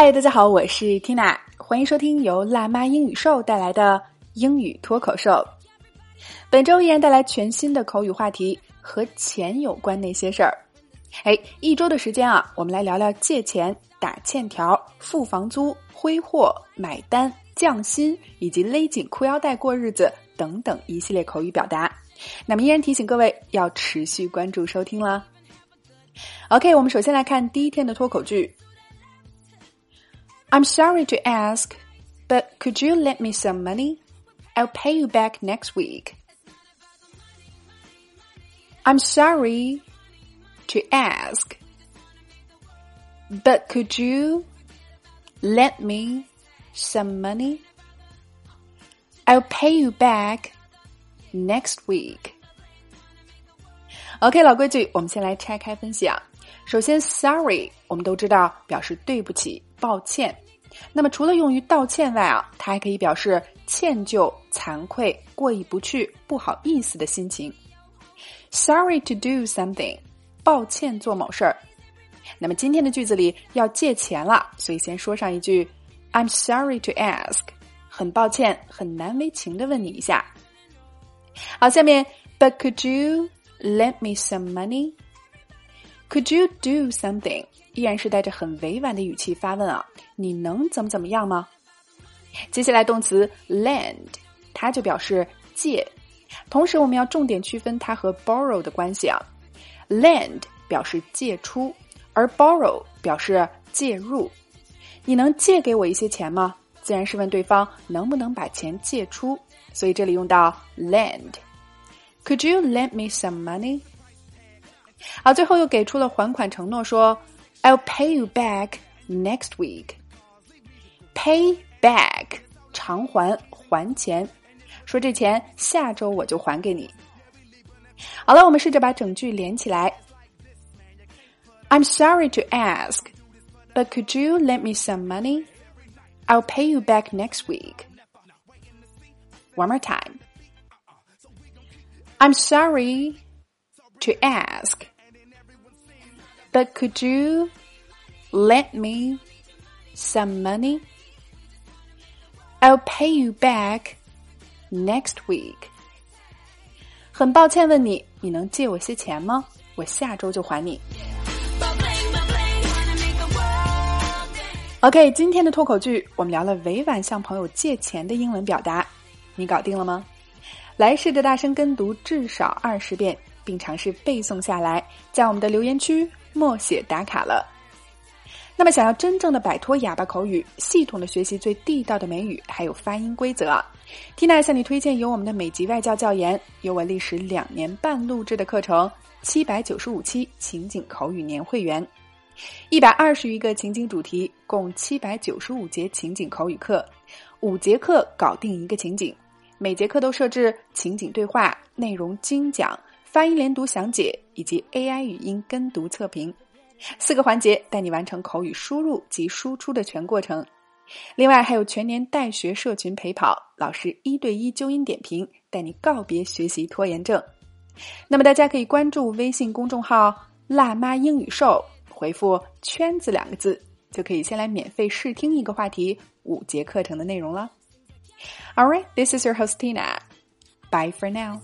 嗨，大家好，我是 Tina，欢迎收听由辣妈英语秀带来的英语脱口秀。本周依然带来全新的口语话题，和钱有关那些事儿。哎，一周的时间啊，我们来聊聊借钱、打欠条、付房租、挥霍、买单、降薪以及勒紧裤腰带过日子等等一系列口语表达。那么依然提醒各位要持续关注收听啦。OK，我们首先来看第一天的脱口剧。I'm sorry to ask, but could you lend me some money? I'll pay you back next week. I'm sorry to ask, but could you lend me some money? I'll pay you back next week. OK，老规矩，我们先来拆开分析啊。首先，sorry，我们都知道表示对不起、 抱歉。那么除了用于道歉外啊，它还可以表示歉疚、惭愧、过意不去、不好意思的心情。Sorry to do something，抱歉做某事儿。那么今天的句子里要借钱了，所以先说上一句：I'm sorry to ask，很抱歉，很难为情的问你一下。好，下面，But could you lend me some money？Could you do something？依然是带着很委婉的语气发问啊，你能怎么怎么样吗？接下来动词 lend，它就表示借，同时我们要重点区分它和 borrow 的关系啊。lend 表示借出，而 borrow 表示借入。你能借给我一些钱吗？自然是问对方能不能把钱借出，所以这里用到 lend。Could you lend me some money？好，最后又给出了还款承诺，说 "I'll pay you back next week." Pay back 偿还还钱，说这钱下周我就还给你。好了，我们试着把整句连起来。I'm sorry to ask, but could you lend me some money? I'll pay you back next week. One more time. I'm sorry to ask. But could you lend me some money? I'll pay you back next week. 很抱歉问你，你能借我些钱吗？我下周就还你。OK，今天的脱口剧我们聊了委婉向朋友借钱的英文表达，你搞定了吗？ 来试着大声跟读至少二十遍。并尝试背诵下来，在我们的留言区默写打卡了。那么，想要真正的摆脱哑巴口语，系统的学习最地道的美语，还有发音规则缇娜向你推荐由我们的美籍外教教研，由我历时两年半录制的课程，七百九十五期情景口语年会员，一百二十余个情景主题，共七百九十五节情景口语课，五节课搞定一个情景，每节课都设置情景对话，内容精讲。发音连读详解以及 AI 语音跟读测评，四个环节带你完成口语输入及输出的全过程。另外还有全年带学社群陪跑，老师一对一纠音点评，带你告别学习拖延症。那么大家可以关注微信公众号“辣妈英语秀”，回复“圈子”两个字，就可以先来免费试听一个话题五节课程的内容了。All right, this is your host Tina. Bye for now.